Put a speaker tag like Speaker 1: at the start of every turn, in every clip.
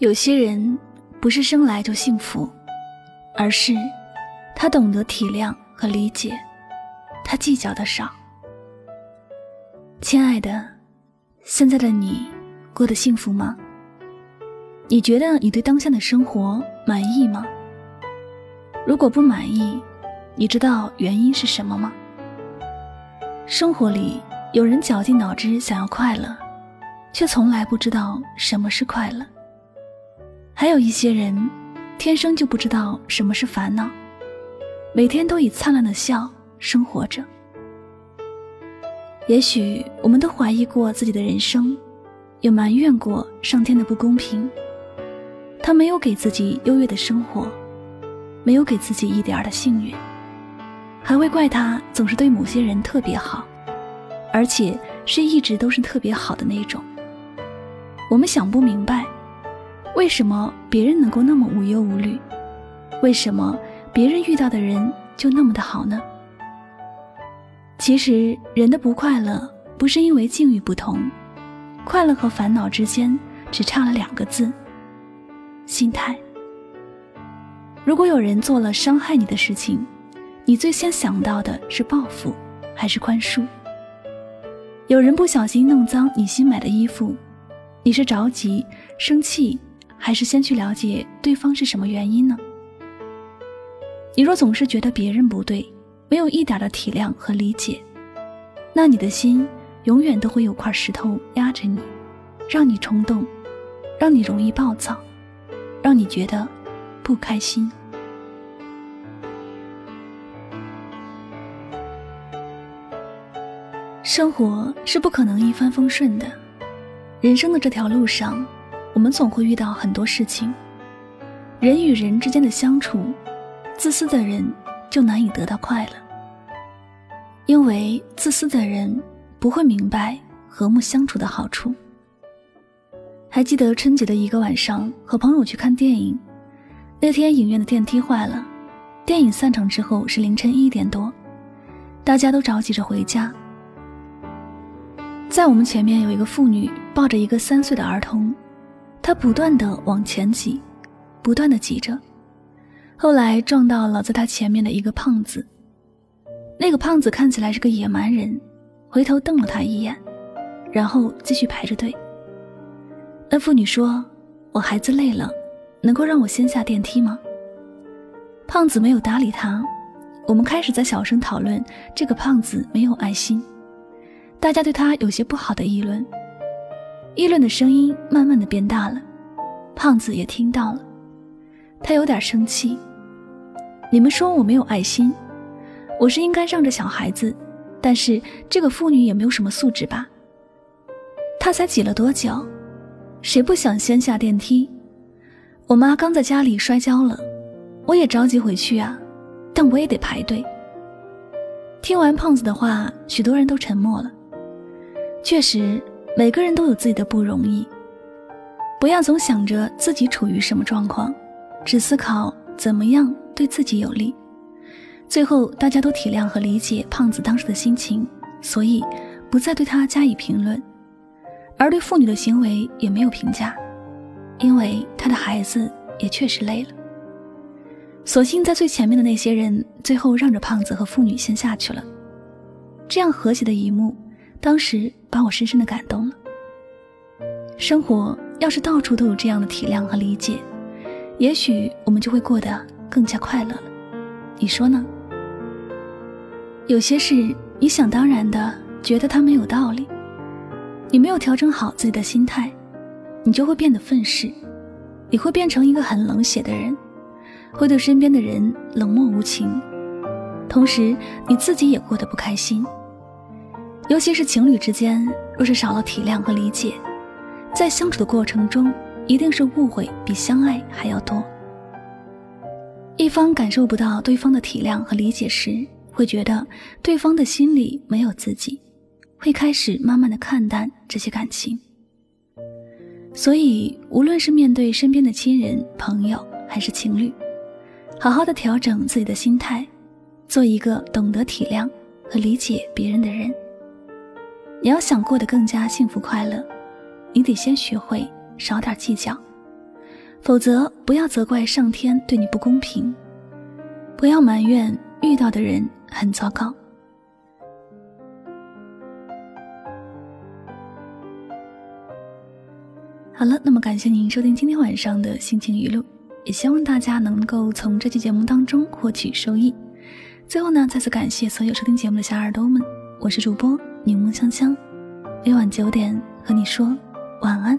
Speaker 1: 有些人不是生来就幸福，而是他懂得体谅和理解，他计较的少。亲爱的，现在的你过得幸福吗？你觉得你对当下的生活满意吗？如果不满意，你知道原因是什么吗？生活里有人绞尽脑汁想要快乐，却从来不知道什么是快乐。还有一些人，天生就不知道什么是烦恼，每天都以灿烂的笑生活着。也许我们都怀疑过自己的人生，也埋怨过上天的不公平。他没有给自己优越的生活，没有给自己一点儿的幸运，还会怪他总是对某些人特别好，而且是一直都是特别好的那种。我们想不明白。为什么别人能够那么无忧无虑？为什么别人遇到的人就那么的好呢？其实人的不快乐不是因为境遇不同，快乐和烦恼之间只差了两个字：心态。如果有人做了伤害你的事情，你最先想到的是报复还是宽恕？有人不小心弄脏你新买的衣服，你是着急生气？还是先去了解对方是什么原因呢？你若总是觉得别人不对，没有一点的体谅和理解，那你的心永远都会有块石头压着你，让你冲动，让你容易暴躁，让你觉得不开心。生活是不可能一帆风顺的，人生的这条路上。我们总会遇到很多事情，人与人之间的相处，自私的人就难以得到快乐，因为自私的人不会明白和睦相处的好处。还记得春节的一个晚上，和朋友去看电影，那天影院的电梯坏了，电影散场之后是凌晨一点多，大家都着急着回家，在我们前面有一个妇女抱着一个三岁的儿童。他不断的往前挤，不断的挤着，后来撞到了在他前面的一个胖子。那个胖子看起来是个野蛮人，回头瞪了他一眼，然后继续排着队。那妇女说：“我孩子累了，能够让我先下电梯吗？”胖子没有搭理他。我们开始在小声讨论这个胖子没有爱心，大家对他有些不好的议论。议论的声音慢慢的变大了，胖子也听到了，他有点生气。你们说我没有爱心，我是应该让着小孩子，但是这个妇女也没有什么素质吧？她才挤了多久？谁不想先下电梯？我妈刚在家里摔跤了，我也着急回去啊，但我也得排队。听完胖子的话，许多人都沉默了。确实。每个人都有自己的不容易，不要总想着自己处于什么状况，只思考怎么样对自己有利。最后，大家都体谅和理解胖子当时的心情，所以不再对他加以评论，而对妇女的行为也没有评价，因为他的孩子也确实累了。所幸在最前面的那些人最后让着胖子和妇女先下去了，这样和谐的一幕。当时把我深深的感动了。生活要是到处都有这样的体谅和理解，也许我们就会过得更加快乐了。你说呢？有些事你想当然的觉得它没有道理，你没有调整好自己的心态，你就会变得愤世，你会变成一个很冷血的人，会对身边的人冷漠无情，同时你自己也过得不开心。尤其是情侣之间，若是少了体谅和理解，在相处的过程中，一定是误会比相爱还要多。一方感受不到对方的体谅和理解时，会觉得对方的心里没有自己，会开始慢慢的看淡这些感情。所以，无论是面对身边的亲人、朋友，还是情侣，好好的调整自己的心态，做一个懂得体谅和理解别人的人。你要想过得更加幸福快乐，你得先学会少点计较，否则，不要责怪上天对你不公平，不要埋怨遇到的人很糟糕。好了，那么感谢您收听今天晚上的心情语录，也希望大家能够从这期节目当中获取收益。最后呢，再次感谢所有收听节目的小耳朵们，我是主播柠檬香香，每晚九点和你说晚安。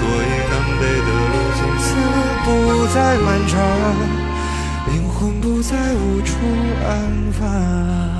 Speaker 2: 所以南北的路从此不再漫长，灵魂不再无处安放。